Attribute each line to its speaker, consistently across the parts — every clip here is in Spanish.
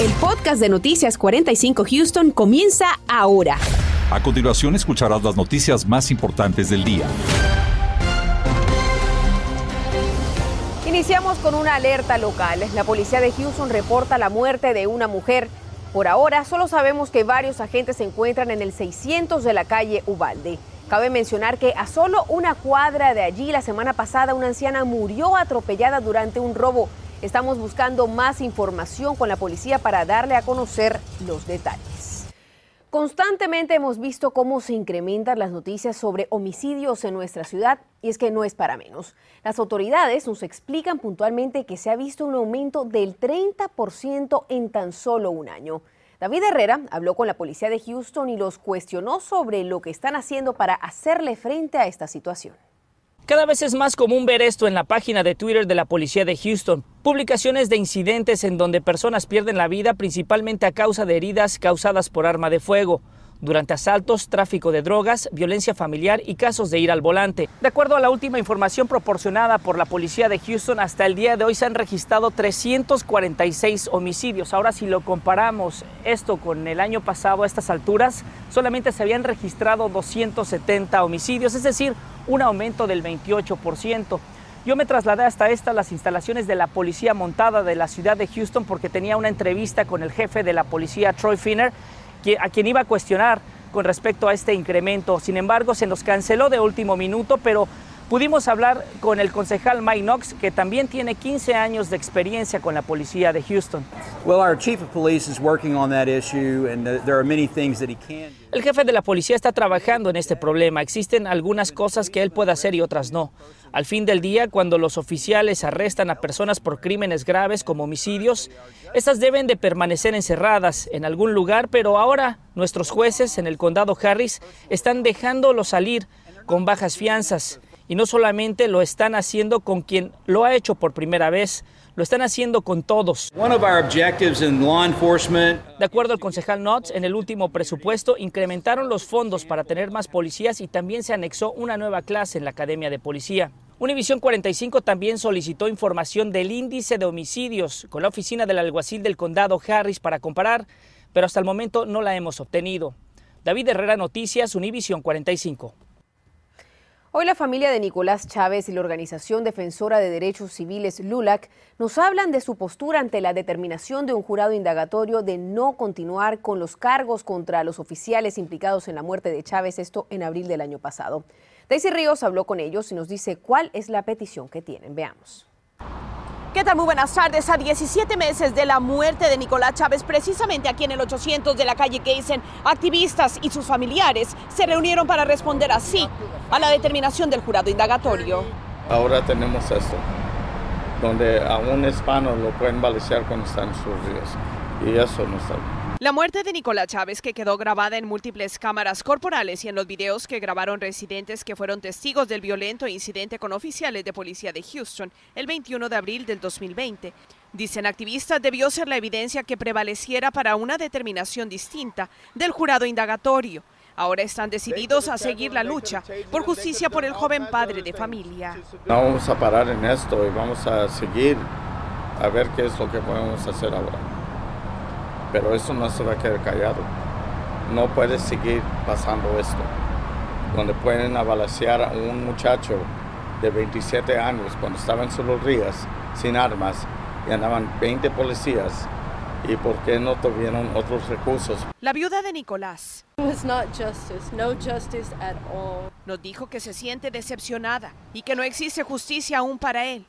Speaker 1: El podcast de Noticias 45 Houston comienza ahora.
Speaker 2: A continuación escucharás las noticias más importantes del día.
Speaker 1: Iniciamos con una alerta local. La policía de Houston reporta la muerte de una mujer. Por ahora, solo sabemos que varios agentes se encuentran en el 600 de la calle Ubalde. Cabe mencionar que a solo una cuadra de allí, la semana pasada, una anciana murió atropellada durante un robo. Estamos buscando más información con la policía para darle a conocer los detalles. Constantemente hemos visto cómo se incrementan las noticias sobre homicidios en nuestra ciudad y es que no es para menos. Las autoridades nos explican puntualmente que se ha visto un aumento del 30% en tan solo un año. David Herrera habló con la policía de Houston y los cuestionó sobre lo que están haciendo para hacerle frente a esta situación.
Speaker 3: Cada vez es más común ver esto en la página de Twitter de la policía de Houston. Publicaciones de incidentes en donde personas pierden la vida principalmente a causa de heridas causadas por arma de fuego durante asaltos, tráfico de drogas, violencia familiar y casos de ir al volante. De acuerdo a la última información proporcionada por la policía de Houston, hasta el día de hoy se han registrado 346 homicidios. Ahora si lo comparamos esto con el año pasado a estas alturas, solamente se habían registrado 270 homicidios, es decir, un aumento del 28%. Yo me trasladé hasta estas las instalaciones de la policía montada de la ciudad de Houston porque tenía una entrevista con el jefe de la policía, Troy Finner, a quien iba a cuestionar con respecto a este incremento. Sin embargo, se nos canceló de último minuto, pero pudimos hablar con el concejal Mike Knox, que también tiene 15 años de experiencia con la policía de Houston. El jefe de la policía está trabajando en este problema. Existen algunas cosas que él puede hacer y otras no. Al fin del día, cuando los oficiales arrestan a personas por crímenes graves como homicidios, estas deben de permanecer encerradas en algún lugar, pero ahora nuestros jueces en el condado Harris están dejándolo salir con bajas fianzas. Y no solamente lo están haciendo con quien lo ha hecho por primera vez, lo están haciendo con todos. De acuerdo al concejal Knotts, en el último presupuesto incrementaron los fondos para tener más policías y también se anexó una nueva clase en la Academia de Policía. Univisión 45 también solicitó información del índice de homicidios con la oficina del alguacil del condado Harris para comparar, pero hasta el momento no la hemos obtenido. David Herrera Noticias, Univisión 45.
Speaker 1: Hoy la familia de Nicolás Chávez y la Organización Defensora de Derechos Civiles LULAC nos hablan de su postura ante la determinación de un jurado indagatorio de no continuar con los cargos contra los oficiales implicados en la muerte de Chávez, esto en abril del año pasado. Daisy Ríos habló con ellos y nos dice cuál es la petición que tienen. Veamos.
Speaker 4: ¿Qué tal? Muy buenas tardes. A 17 meses de la muerte de Nicolás Chávez, precisamente aquí en el 800 de la calle Gaysen, activistas y sus familiares se reunieron para responder así a la determinación del jurado indagatorio.
Speaker 5: Ahora tenemos esto, donde a un hispano lo pueden balasear cuando está en sus ríos. Y eso no está bien.
Speaker 4: La muerte de Nicolás Chávez, que quedó grabada en múltiples cámaras corporales y en los videos que grabaron residentes que fueron testigos del violento incidente con oficiales de policía de Houston el 21 de abril del 2020. Dicen activistas, debió ser la evidencia que prevaleciera para una determinación distinta del jurado indagatorio. Ahora están decididos a seguir la lucha por justicia por el joven padre de familia.
Speaker 5: No vamos a parar en esto y vamos a seguir a ver qué es lo que podemos hacer ahora pero eso no se va a quedar callado. No puede seguir pasando esto, donde pueden abalacear a un muchacho de 27 años cuando estaba en sus rías sin armas y andaban 20 policías y por qué no tuvieron otros recursos.
Speaker 4: La viuda de Nicolás nos dijo que se siente decepcionada y que no existe justicia aún para él.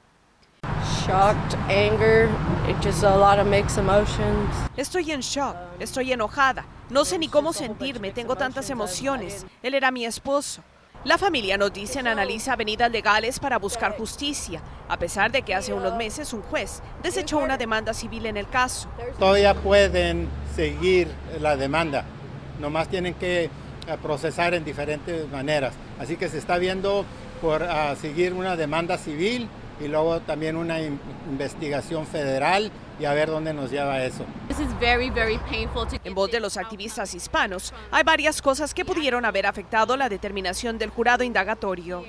Speaker 4: Estoy en shock, estoy enojada, no sé ni cómo sentirme, tengo tantas emociones. Él era mi esposo. La familia nos dice analiza avenidas legales para buscar justicia, a pesar de que hace unos meses un juez desechó una demanda civil en el caso.
Speaker 6: Todavía pueden seguir la demanda, nomás tienen que eh, procesar en diferentes maneras. Así que se está viendo por ah, seguir una demanda civil y luego también una investigación federal y a ver dónde nos lleva eso.
Speaker 4: En voz de los activistas hispanos, hay varias cosas que pudieron haber afectado la determinación del jurado indagatorio.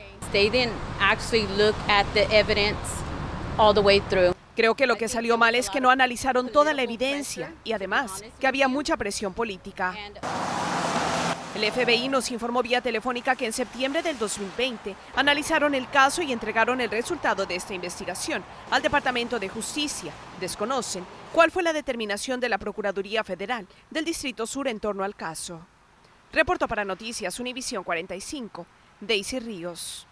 Speaker 4: Creo que lo que salió mal es que no analizaron toda la evidencia y además que había mucha presión política. El FBI nos informó vía telefónica que en septiembre del 2020 analizaron el caso y entregaron el resultado de esta investigación al Departamento de Justicia. Desconocen cuál fue la determinación de la Procuraduría Federal del Distrito Sur en torno al caso. Reporto para Noticias Univisión 45, Daisy Ríos.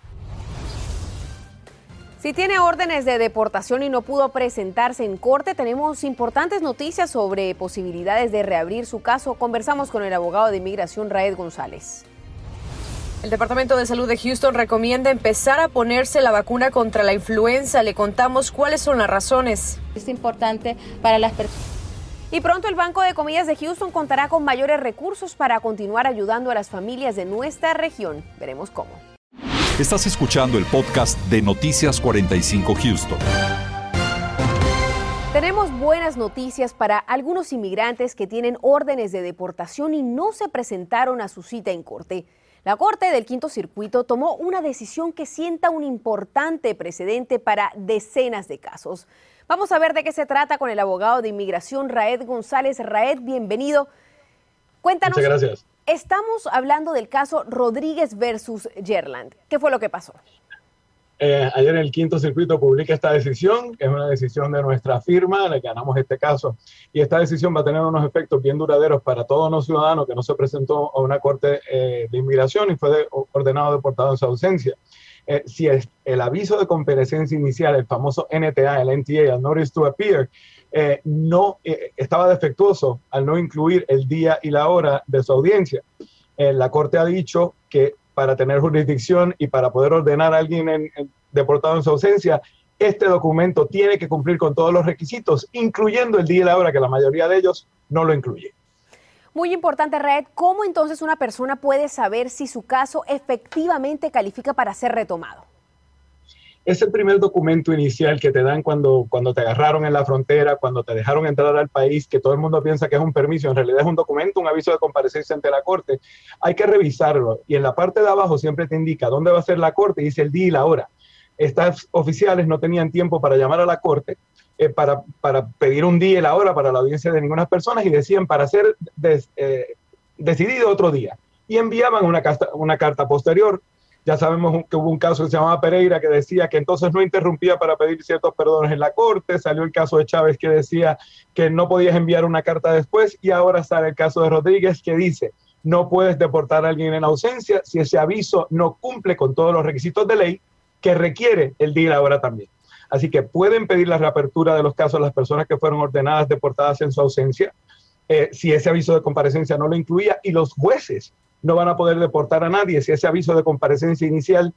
Speaker 1: Si tiene órdenes de deportación y no pudo presentarse en corte, tenemos importantes noticias sobre posibilidades de reabrir su caso. Conversamos con el abogado de inmigración Raed González.
Speaker 7: El Departamento de Salud de Houston recomienda empezar a ponerse la vacuna contra la influenza. Le contamos cuáles son las razones.
Speaker 8: Es importante para las personas.
Speaker 1: Y pronto el Banco de Comidas de Houston contará con mayores recursos para continuar ayudando a las familias de nuestra región. Veremos cómo.
Speaker 2: Estás escuchando el podcast de Noticias 45 Houston.
Speaker 1: Tenemos buenas noticias para algunos inmigrantes que tienen órdenes de deportación y no se presentaron a su cita en corte. La Corte del Quinto Circuito tomó una decisión que sienta un importante precedente para decenas de casos. Vamos a ver de qué se trata con el abogado de inmigración Raed González. Raed, bienvenido. Cuéntanos.
Speaker 9: Muchas gracias.
Speaker 1: Estamos hablando del caso Rodríguez versus Gerland. ¿Qué fue lo que pasó?
Speaker 9: Eh, ayer el quinto circuito publica esta decisión, que es una decisión de nuestra firma, le ganamos este caso, y esta decisión va a tener unos efectos bien duraderos para todo no ciudadano que no se presentó a una corte eh, de inmigración y fue ordenado deportado en su ausencia. Eh, si es el aviso de comparecencia inicial, el famoso NTA, el NTA, el Notice to Appear, eh, no eh, estaba defectuoso al no incluir el día y la hora de su audiencia. Eh, la Corte ha dicho que para tener jurisdicción y para poder ordenar a alguien en, deportado en su ausencia, este documento tiene que cumplir con todos los requisitos, incluyendo el día y la hora, que la mayoría de ellos no lo incluye.
Speaker 1: Muy importante, Red, ¿cómo entonces una persona puede saber si su caso efectivamente califica para ser retomado?
Speaker 9: es el primer documento inicial que te dan cuando, cuando te agarraron en la frontera, cuando te dejaron entrar al país, que todo el mundo piensa que es un permiso, en realidad es un documento, un aviso de comparecencia ante la corte. Hay que revisarlo y en la parte de abajo siempre te indica dónde va a ser la corte y dice el día y la hora. Estas oficiales no tenían tiempo para llamar a la corte eh, para, pedir un día y la hora para la audiencia de ninguna persona y decían para ser eh, decidido otro día. Y enviaban una, una carta posterior ya sabemos que hubo un caso que se llamaba Pereira que decía que entonces no interrumpía para pedir ciertos perdones en la corte. Salió el caso de Chávez que decía que no podías enviar una carta después. Y ahora sale el caso de Rodríguez que dice no puedes deportar a alguien en ausencia si ese aviso no cumple con todos los requisitos de ley que requiere el día y la hora también. Así que pueden pedir la reapertura de los casos a las personas que fueron ordenadas deportadas en su ausencia, eh, si ese aviso de comparecencia no lo incluía, y los jueces no van a poder deportar a nadie. Si ese aviso de comparecencia inicial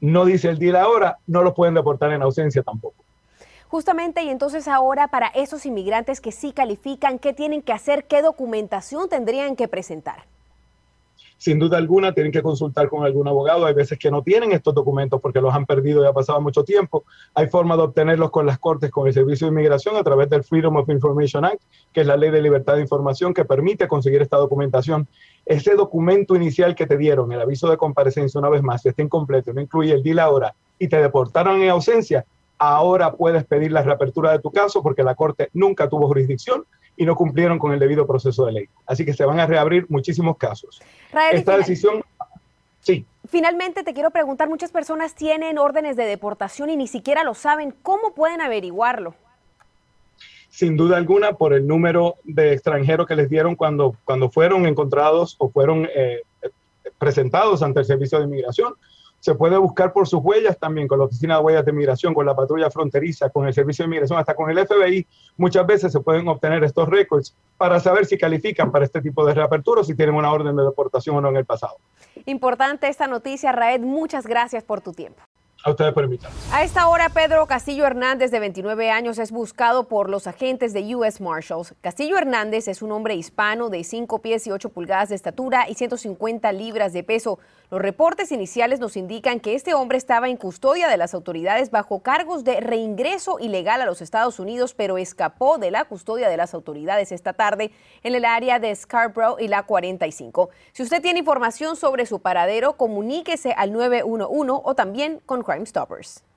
Speaker 9: no dice el día y la hora, no los pueden deportar en ausencia tampoco.
Speaker 1: Justamente, y entonces ahora para esos inmigrantes que sí califican, ¿qué tienen que hacer? ¿Qué documentación tendrían que presentar?
Speaker 9: Sin duda alguna tienen que consultar con algún abogado. Hay veces que no tienen estos documentos porque los han perdido y ha pasado mucho tiempo. Hay forma de obtenerlos con las cortes, con el Servicio de Inmigración a través del Freedom of Information Act, que es la ley de libertad de información que permite conseguir esta documentación. Ese documento inicial que te dieron, el aviso de comparecencia una vez más, si está incompleto, no incluye el día y la hora, y te deportaron en ausencia, ahora puedes pedir la reapertura de tu caso porque la Corte nunca tuvo jurisdicción y no cumplieron con el debido proceso de ley. Así que se van a reabrir muchísimos casos. Esta decisión, sí.
Speaker 1: Finalmente te quiero preguntar, muchas personas tienen órdenes de deportación y ni siquiera lo saben. ¿Cómo pueden averiguarlo?
Speaker 9: Sin duda alguna, por el número de extranjeros que les dieron cuando, cuando fueron encontrados o fueron eh, presentados ante el Servicio de Inmigración se puede buscar por sus huellas también con la Oficina de Huellas de Migración, con la patrulla fronteriza, con el Servicio de Migración, hasta con el FBI. Muchas veces se pueden obtener estos récords para saber si califican para este tipo de reapertura o si tienen una orden de deportación o no en el pasado.
Speaker 1: Importante esta noticia, Raed. Muchas gracias por tu tiempo.
Speaker 9: A ustedes permitan.
Speaker 1: A esta hora, Pedro Castillo Hernández, de 29 años, es buscado por los agentes de U.S. Marshals. Castillo Hernández es un hombre hispano de 5 pies y 8 pulgadas de estatura y 150 libras de peso. Los reportes iniciales nos indican que este hombre estaba en custodia de las autoridades bajo cargos de reingreso ilegal a los Estados Unidos, pero escapó de la custodia de las autoridades esta tarde en el área de Scarborough y la 45. Si usted tiene información sobre su paradero, comuníquese al 911 o también con Crime Stoppers.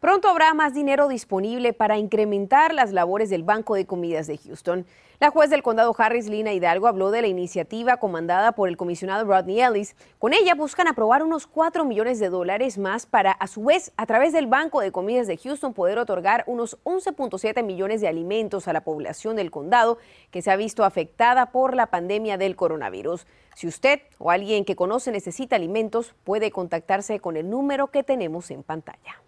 Speaker 1: Pronto habrá más dinero disponible para incrementar las labores del Banco de Comidas de Houston. La juez del condado Harris, Lina Hidalgo, habló de la iniciativa comandada por el comisionado Rodney Ellis. Con ella buscan aprobar unos 4 millones de dólares más para, a su vez, a través del Banco de Comidas de Houston, poder otorgar unos 11.7 millones de alimentos a la población del condado que se ha visto afectada por la pandemia del coronavirus. Si usted o alguien que conoce necesita alimentos, puede contactarse con el número que tenemos en pantalla.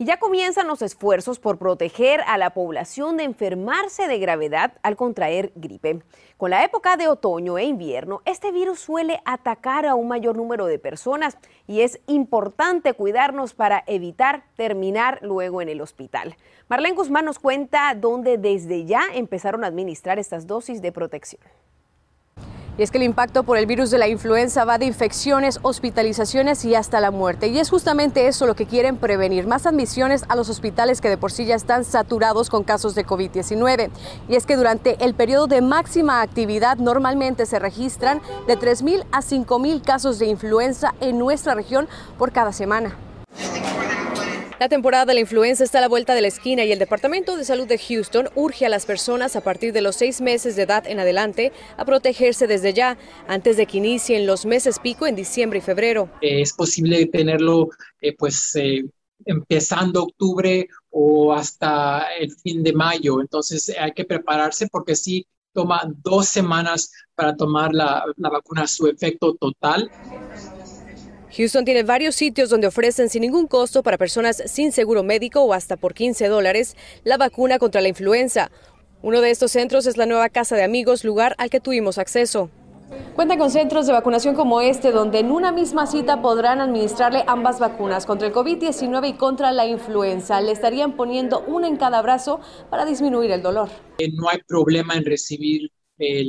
Speaker 1: Y ya comienzan los esfuerzos por proteger a la población de enfermarse de gravedad al contraer gripe. Con la época de otoño e invierno, este virus suele atacar a un mayor número de personas y es importante cuidarnos para evitar terminar luego en el hospital. Marlene Guzmán nos cuenta dónde desde ya empezaron a administrar estas dosis de protección.
Speaker 7: Y es que el impacto por el virus de la influenza va de infecciones, hospitalizaciones y hasta la muerte. Y es justamente eso lo que quieren prevenir, más admisiones a los hospitales que de por sí ya están saturados con casos de COVID-19. Y es que durante el periodo de máxima actividad normalmente se registran de 3.000 a 5.000 casos de influenza en nuestra región por cada semana. La temporada de la influenza está a la vuelta de la esquina y el Departamento de Salud de Houston urge a las personas a partir de los seis meses de edad en adelante a protegerse desde ya, antes de que inicien los meses pico en diciembre y febrero.
Speaker 10: Es posible tenerlo eh, pues eh, empezando octubre o hasta el fin de mayo, entonces hay que prepararse porque sí toma dos semanas para tomar la vacuna su efecto total.
Speaker 7: Houston tiene varios sitios donde ofrecen sin ningún costo para personas sin seguro médico o hasta por 15 dólares la vacuna contra la influenza. Uno de estos centros es la nueva Casa de Amigos, lugar al que tuvimos acceso. Cuentan con centros de vacunación como este, donde en una misma cita podrán administrarle ambas vacunas contra el COVID-19 y contra la influenza. Le estarían poniendo una en cada brazo para disminuir el dolor.
Speaker 10: Eh, no hay problema en recibir eh,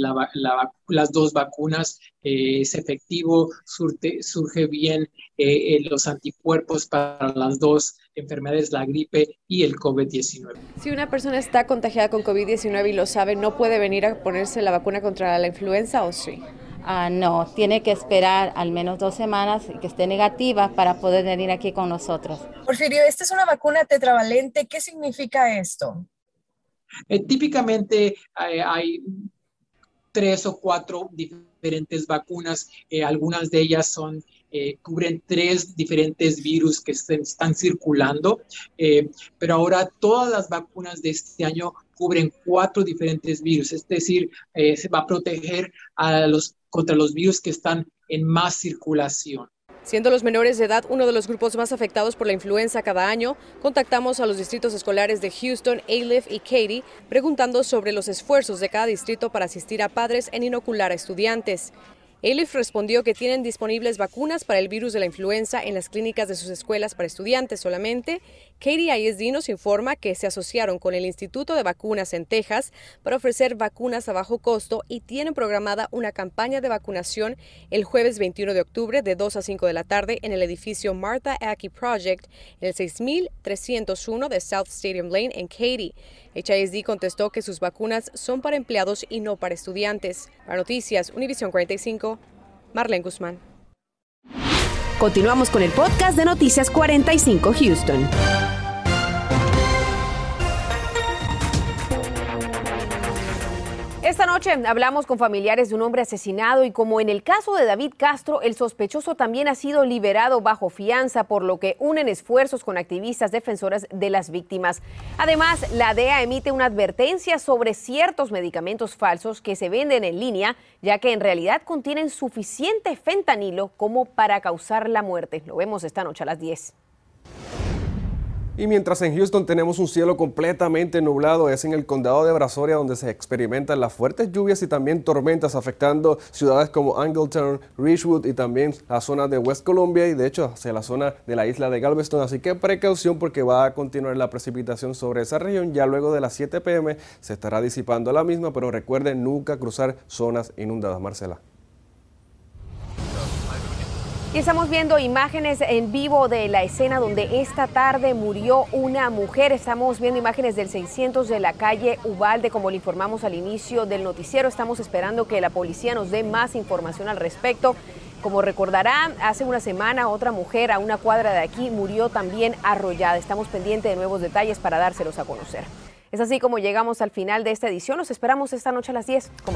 Speaker 10: las dos vacunas, eh, es efectivo, surge bien eh, los anticuerpos para las dos enfermedades, la gripe y el COVID-19.
Speaker 7: Si una persona está contagiada con COVID-19 y lo sabe, ¿no puede venir a ponerse la vacuna contra la influenza o sí?
Speaker 8: Ah, no, tiene que esperar al menos dos semanas y que esté negativa para poder venir aquí con nosotros.
Speaker 11: Porfirio, esta es una vacuna tetravalente. ¿Qué significa esto?
Speaker 10: típicamente hay tres o cuatro diferentes vacunas. Eh, algunas de ellas son, eh, cubren tres diferentes virus que están circulando, eh, pero ahora todas las vacunas de este año cubren cuatro diferentes virus, es decir, se va a proteger contra los virus que están en más circulación.
Speaker 7: Siendo los menores de edad uno de los grupos más afectados por la influenza cada año, contactamos a los distritos escolares de Houston, Aliff y Katy preguntando sobre los esfuerzos de cada distrito para asistir a padres en inocular a estudiantes. Elif respondió que tienen disponibles vacunas para el virus de la influenza en las clínicas de sus escuelas para estudiantes solamente. Katie ISD nos informa que se asociaron con el Instituto de Vacunas en Texas para ofrecer vacunas a bajo costo y tienen programada una campaña de vacunación el jueves 21 de octubre de 2 a 5 de la tarde en el edificio Martha Aki Project en el 6301 de South Stadium Lane en Katy. HISD contestó que sus vacunas son para empleados y no para estudiantes. Para Noticias, Univision 45, Marlene Guzmán.
Speaker 1: Continuamos con el podcast de Noticias 45 Houston. Hablamos con familiares de un hombre asesinado y como en el caso de David Castro, el sospechoso también ha sido liberado bajo fianza, por lo que unen esfuerzos con activistas defensoras de las víctimas. Además, la DEA emite una advertencia sobre ciertos medicamentos falsos que se venden en línea, ya que en realidad contienen suficiente fentanilo como para causar la muerte. Lo vemos esta noche a las 10.
Speaker 12: Y mientras en Houston tenemos un cielo completamente nublado, es en el condado de Brazoria donde se experimentan las fuertes lluvias y también tormentas afectando ciudades como Angleton, Richwood y también la zona de West Columbia y de hecho hacia la zona de la isla de Galveston. Así que precaución porque va a continuar la precipitación sobre esa región. Ya luego de las 7 pm se estará disipando la misma, pero recuerden nunca cruzar zonas inundadas. Marcela.
Speaker 1: Y estamos viendo imágenes en vivo de la escena donde esta tarde murió una mujer. Estamos viendo imágenes del 600 de la calle Ubalde, como le informamos al inicio del noticiero. Estamos esperando que la policía nos dé más información al respecto. Como recordarán, hace una semana otra mujer a una cuadra de aquí murió también arrollada. Estamos pendientes de nuevos detalles para dárselos a conocer. Es así como llegamos al final de esta edición. Los esperamos esta noche a las 10 con.